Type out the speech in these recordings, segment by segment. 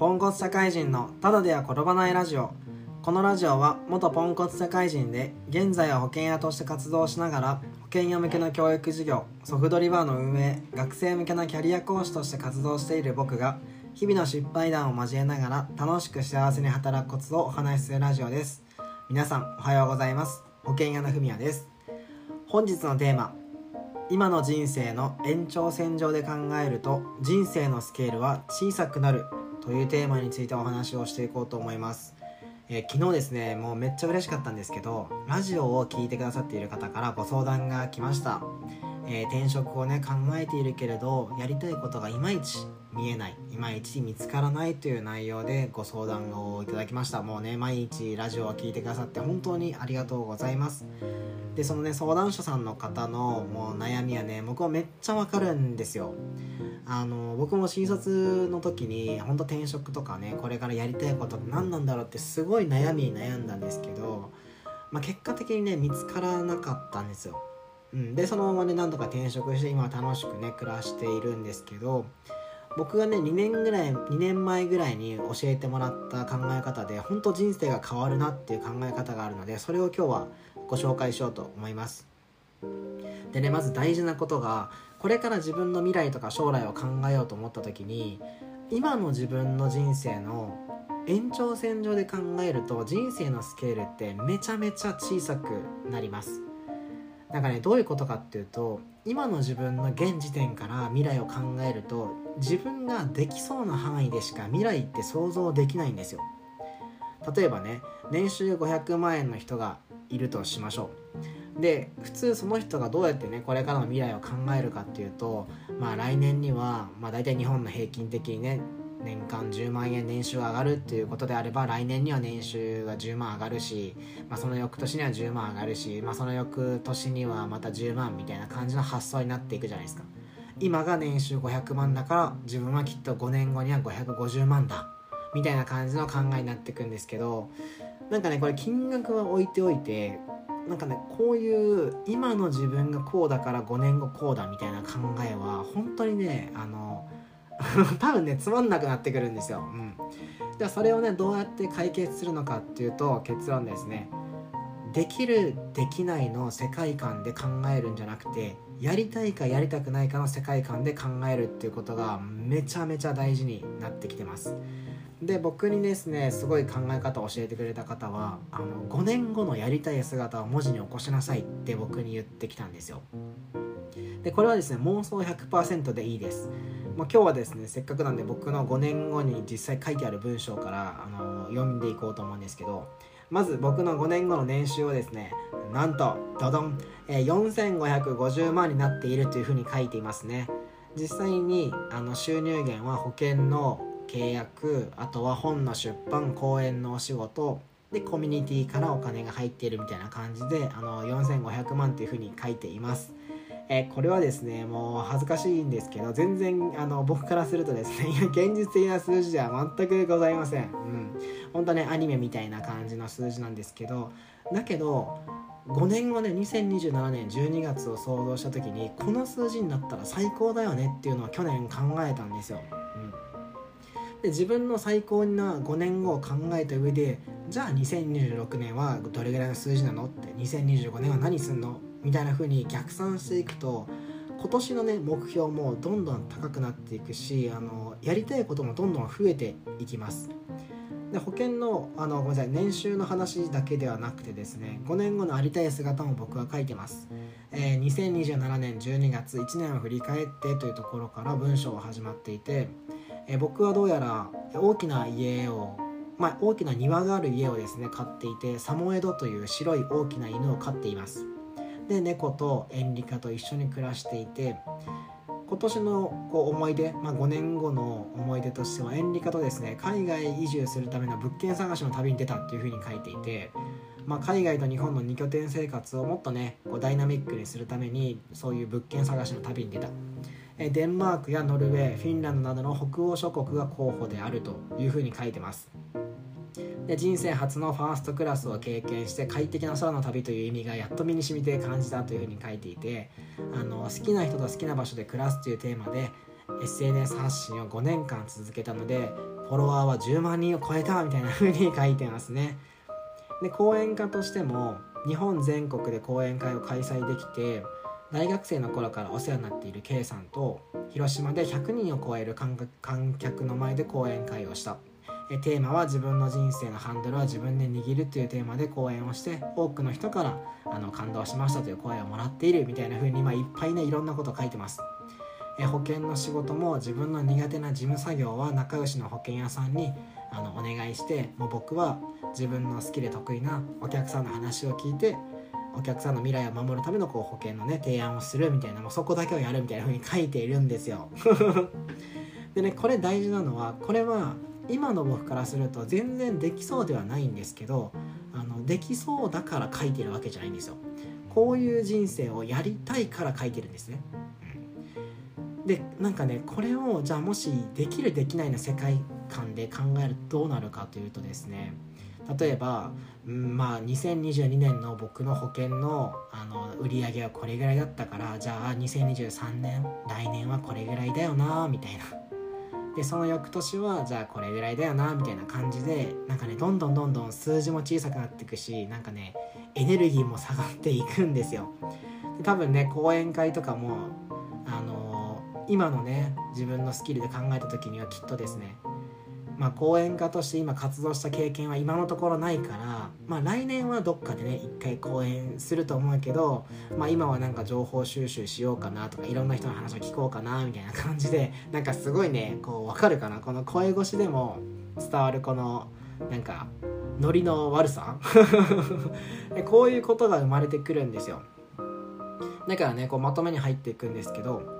ポンコツ社会人のただでは転ばないラジオ。このラジオは元ポンコツ社会人で現在は保険屋として活動しながら保険屋向けの教育事業ソフトリバーの運営学生向けのキャリア講師として活動している僕が日々の失敗談を交えながら楽しく幸せに働くコツをお話しするラジオです。皆さんおはようございます。保険屋のふみやです。本日のテーマ今の人生の延長線上で考えると人生のスケールは小さくなる。というテーマについてお話をしていこうと思います。えー、昨日ですねもうめっちゃ嬉しかったんですけどラジオを聴いてくださっている方からご相談が来ました、えー、転職をね考えているけれどやりたいことがいまいち見えないいまいち見つからないという内容でご相談をいただきました。もうね毎日ラジオを聴いてくださって本当にありがとうございます。でそのね相談者さんの方のもう悩みはね僕はめっちゃわかるんですよ。あの僕も新卒の時に本当転職とかねこれからやりたいことって何なんだろうってすごい悩みに悩んだんですけど、まあ、結果的にね見つからなかったんですよ、うん、でそのままね何とか転職して今は楽しくね暮らしているんですけど僕がね2年ぐらい2年前ぐらいに教えてもらった考え方で本当人生が変わるなっていう考え方があるのでそれを今日はご紹介しようと思います。でねまず大事なことがこれから自分の未来とか将来を考えようと思った時に今の自分の人生の延長線上で考えると人生のスケールってめちゃめちゃ小さくなります。なんかねどういうことかっていうと今の自分の現時点から未来を考えると自分ができそうな範囲でしか未来って想像できないんですよ。例えばね年収500万円の人がいるとしましょう。で普通その人がどうやってねこれからの未来を考えるかっていうとまあ来年には、まあ、大体日本の平均的にね年間10万円年収が上がるっていうことであれば来年には年収が10万上がるし、まあ、その翌年には10万上がるし、まあ、その翌年にはまた10万みたいな感じの発想になっていくじゃないですか。今が年収500万だから自分はきっと5年後には550万だみたいな感じの考えになっていくんですけどなんかねこれ金額は置いておいてなんかねこういう今の自分がこうだから5年後こうだみたいな考えは本当にねあの 多分ねつまんなくなってくるんですよ。うん、ではそれをねどうやって解決するのかっていうと結論ですねできるできないの世界観で考えるんじゃなくてやりたいかやりたくないかの世界観で考えるっていうことがめちゃめちゃ大事になってきてます。で僕にですねすごい考え方を教えてくれた方はあの5年後のやりたい姿を文字に起こしなさいって僕に言ってきたんですよ。でこれはですね妄想100%でいいです。まあ、今日はですねせっかくなんで僕の5年後に実際書いてある文章からあの読んでいこうと思うんですけどまず僕の5年後の年収をですねなんとドドン、えー、4550万になっているというふうに書いていますね。実際にあの収入源は保険の契約あとは本の出版講演のお仕事でコミュニティからお金が入っているみたいな感じであの4500万というふうに書いています。えこれはですねもう恥ずかしいんですけど全然あの僕からするとですね 現実的な数字では全くございません。うん、本当ねアニメみたいな感じの数字なんですけどだけど5年後ね2027年12月を想像した時にこの数字になったら最高だよねっていうのを去年考えたんですよ。で自分の最高な5年後を考えた上でじゃあ2026年はどれぐらいの数字なのって2025年は何すんの？みたいな風に逆算していくと今年のね目標もどんどん高くなっていくしあのやりたいこともどんどん増えていきます。で保険のあのごめんなさい年収の話だけではなくてですね5年後のありたい姿も僕は書いてます、えー、2027年12月1年を振り返ってというところから文章が始まっていてえ僕はどうやら大きな家を、まあ、大きな庭がある家をですね飼っていてサモエドという白い大きな犬を飼っています。で猫とエンリカと一緒に暮らしていて今年のこう思い出、まあ、5年後の思い出としてはエンリカとですね海外移住するための物件探しの旅に出たっていうふうに書いていて、まあ、海外と日本の2拠点生活をもっとねこうダイナミックにするためにそういう物件探しの旅に出た。デンマークやノルウェーフィンランドなどの北欧諸国が候補であるというふうに書いてます。で人生初のファーストクラスを経験して快適な空の旅という意味がやっと身に染みて感じたというふうに書いていてあの好きな人と好きな場所で暮らすというテーマで SNS 発信を5年間続けたのでフォロワーは10万人を超えたみたいな風に書いてますね。で講演家としても日本全国で講演会を開催できて大学生の頃からお世話になっている K さんと広島で100人を超える観客の前で講演会をした。テーマは自分の人生のハンドルは自分で握るというテーマで講演をして多くの人からあの感動しましたという声をもらっているみたいな風に今いっぱいねいろんなこと書いてます。え保険の仕事も自分の苦手な事務作業は仲良しの保険屋さんにあのお願いしてもう僕は自分の好きで得意なお客さんの話を聞いてお客さんの未来を守るためのこう保険のね提案をするみたいなもうそこだけをやるみたいな風に書いているんですよ。でねこれ大事なのはこれは今の僕からすると全然できそうではないんですけどあのできそうだから書いてるわけじゃないんですよ。こういう人生をやりたいから書いてるんですね、でなんかねこれをじゃあもしできるできないの世界観で考えるとどうなるかというとですね例えば、うん、まあ2022年の僕の保険のあの売り上げはこれぐらいだったからじゃあ2023年来年はこれぐらいだよなみたいな。でその翌年はじゃあこれぐらいだよなみたいな感じでなんかねどんどんどんどん数字も小さくなっていくしなんかねエネルギーも下がっていくんですよ。で多分ね講演会とかもあの、今のね自分のスキルで考えた時にはきっとですねまあ、講演家として今活動した経験は今のところないから、まあ、来年はどっかでね一回講演すると思うけど、まあ、今はなんか情報収集しようかなとかいろんな人の話を聞こうかなみたいな感じでなんかすごいねこう分かるかな？この声越しでも伝わるこのなんかノリの悪さ？こういうことが生まれてくるんですよ。だからねこうまとめに入っていくんですけど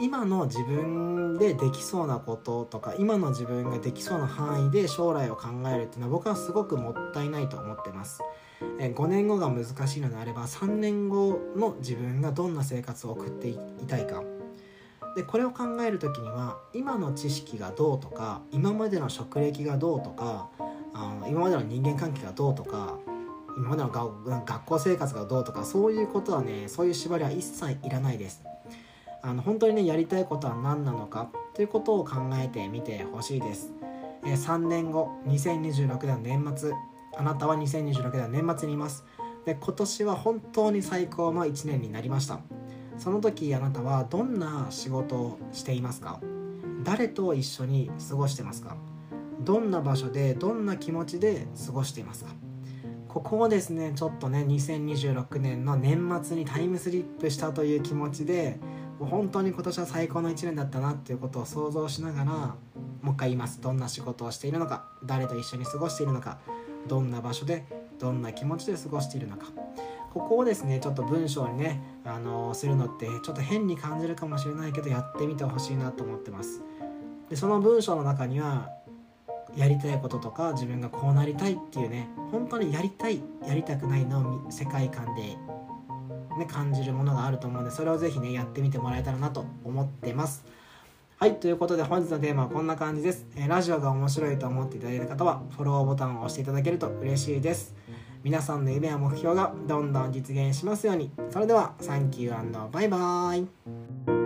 今の自分でできそうなこととか今の自分ができそうな範囲で将来を考えるっていうのは僕はすごくもったいないと思ってます。5年後が難しいのであれば3年後の自分がどんな生活を送っていたいか。でこれを考える時には今の知識がどうとか今までの職歴がどうとかあの今までの人間関係がどうとか今までの学校生活がどうとかそういうことはねそういう縛りは一切いらないです。あの本当にねやりたいことは何なのかということを考えてみてほしいです、え、3年後2026年年末。あなたは2026年年末にいます。で今年は本当に最高の1年になりました。その時あなたはどんな仕事をしていますか？誰と一緒に過ごしてますか？どんな場所でどんな気持ちで過ごしていますか？ここをですねちょっとね2026年の年末にタイムスリップしたという気持ちでもう本当に今年は最高の1年だったなっていうことを想像しながらもう一回言います。どんな仕事をしているのか誰と一緒に過ごしているのかどんな場所でどんな気持ちで過ごしているのか。ここをですねちょっと文章にね、あのー、するのってちょっと変に感じるかもしれないけどやってみてほしいなと思ってます。でその文章の中にはやりたいこととか自分がこうなりたいっていうね本当にやりたいやりたくないの世界観でね、感じるものがあると思うんでそれをぜひねやってみてもらえたらなと思ってます。はいということで本日のテーマはこんな感じです、えー、ラジオが面白いと思っていただいた方はフォローボタンを押していただけると嬉しいです。皆さんの夢や目標がどんどん実現しますように。それではサンキューバイバーイ。